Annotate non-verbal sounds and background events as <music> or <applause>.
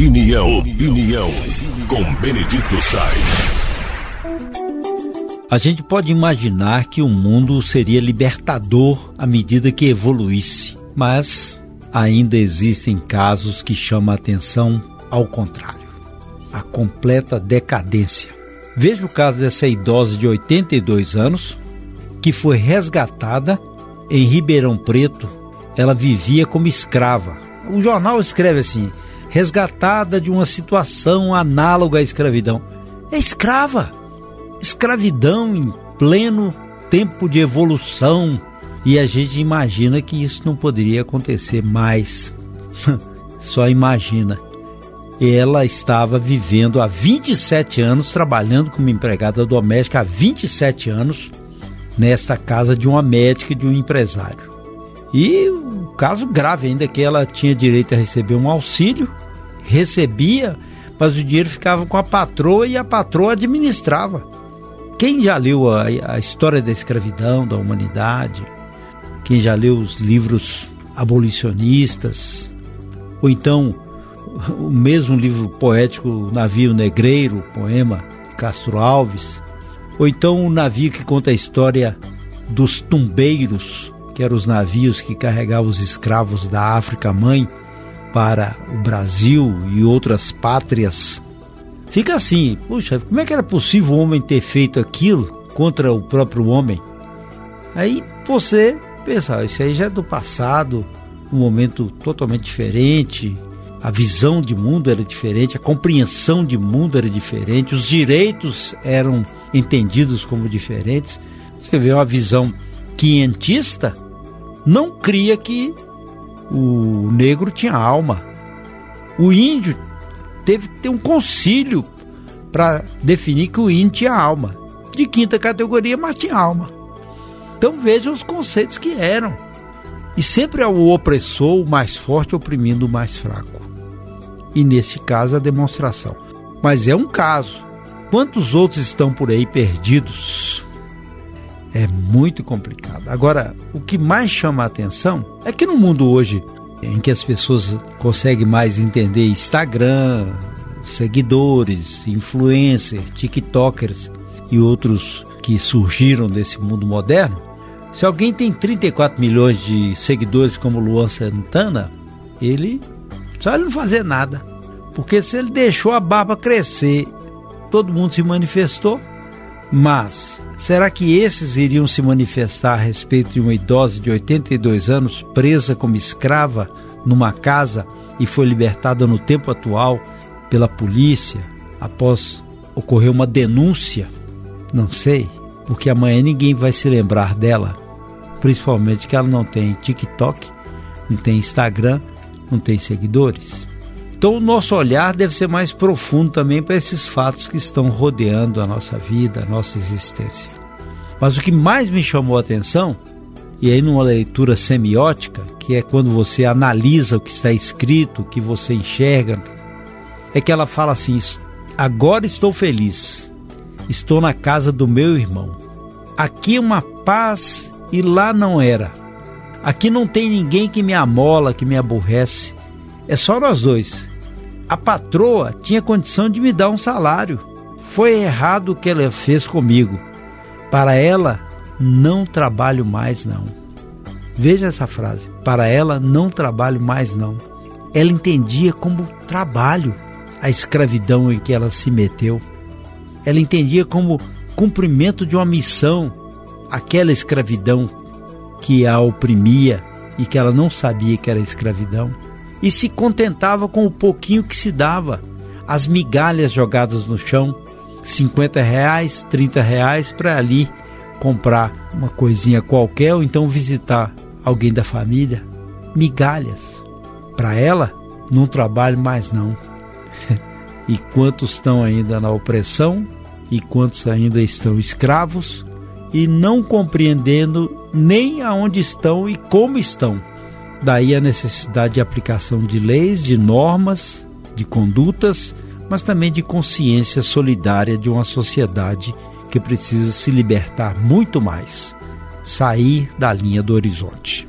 Opinião, opinião, com Benedito Sainz. A gente pode imaginar que o mundo seria libertador à medida que evoluísse, mas ainda existem casos que chamam a atenção ao contrário a completa decadência. Veja o caso dessa idosa de 82 anos que foi resgatada em Ribeirão Preto. Ela vivia como escrava. O jornal escreve assim: resgatada de uma situação análoga à escravidão. É escrava. Escravidão em pleno tempo de evolução. E a gente imagina que isso não poderia acontecer mais. <laughs> Só imagina. Ela estava vivendo há 27 anos, trabalhando como empregada doméstica há 27 anos, nesta casa de uma médica e de um empresário. E o caso grave ainda que ela tinha direito a receber um auxílio, recebia, mas o dinheiro ficava com a patroa e a patroa administrava. Quem já leu a, a história da escravidão, da humanidade, quem já leu os livros abolicionistas, ou então o mesmo livro poético Navio Negreiro, poema de Castro Alves, ou então o navio que conta a história dos tumbeiros, que eram os navios que carregavam os escravos da África Mãe para o Brasil e outras pátrias. Fica assim, puxa, como é que era possível o homem ter feito aquilo contra o próprio homem? Aí você pensa, ah, isso aí já é do passado, um momento totalmente diferente, a visão de mundo era diferente, a compreensão de mundo era diferente, os direitos eram entendidos como diferentes. Você vê uma visão quientista, não cria que o negro tinha alma. O índio teve que ter um concílio para definir que o índio tinha alma. De quinta categoria, mas tinha alma. Então vejam os conceitos que eram. E sempre é o opressor, o mais forte, oprimindo o mais fraco e, neste caso, a demonstração. Mas é um caso. Quantos outros estão por aí perdidos? É muito complicado. Agora, o que mais chama a atenção é que no mundo hoje, em que as pessoas conseguem mais entender Instagram, seguidores, influencers, TikTokers e outros que surgiram desse mundo moderno, se alguém tem 34 milhões de seguidores como Luan Santana, ele só ele não fazer nada. Porque se ele deixou a barba crescer, todo mundo se manifestou. Mas será que esses iriam se manifestar a respeito de uma idosa de 82 anos presa como escrava numa casa e foi libertada no tempo atual pela polícia após ocorrer uma denúncia? Não sei, porque amanhã ninguém vai se lembrar dela, principalmente que ela não tem TikTok, não tem Instagram não tem seguidores. Então, o nosso olhar deve ser mais profundo também para esses fatos que estão rodeando a nossa vida, a nossa existência. Mas o que mais me chamou a atenção, e aí numa leitura semiótica, que é quando você analisa o que está escrito, o que você enxerga, é que ela fala assim: agora estou feliz, estou na casa do meu irmão. Aqui uma paz e lá não era. Aqui não tem ninguém que me amola, que me aborrece. É só nós dois. A patroa tinha condição de me dar um salário. Foi errado o que ela fez comigo. Para ela, não trabalho mais não. Veja essa frase. Para ela, não trabalho mais não. Ela entendia como trabalho a escravidão em que ela se meteu. Ela entendia como cumprimento de uma missão aquela escravidão que a oprimia e que ela não sabia que era escravidão, e se contentava com o pouquinho que se dava, as migalhas jogadas no chão, 50 reais, 30 reais para ali comprar uma coisinha qualquer ou então visitar alguém da família. Migalhas. Para ela, não trabalho mais não. <laughs> e quantos estão ainda na opressão e quantos ainda estão escravos e não compreendendo nem aonde estão e como estão. Daí a necessidade de aplicação de leis, de normas, de condutas, mas também de consciência solidária de uma sociedade que precisa se libertar muito mais, sair da linha do horizonte.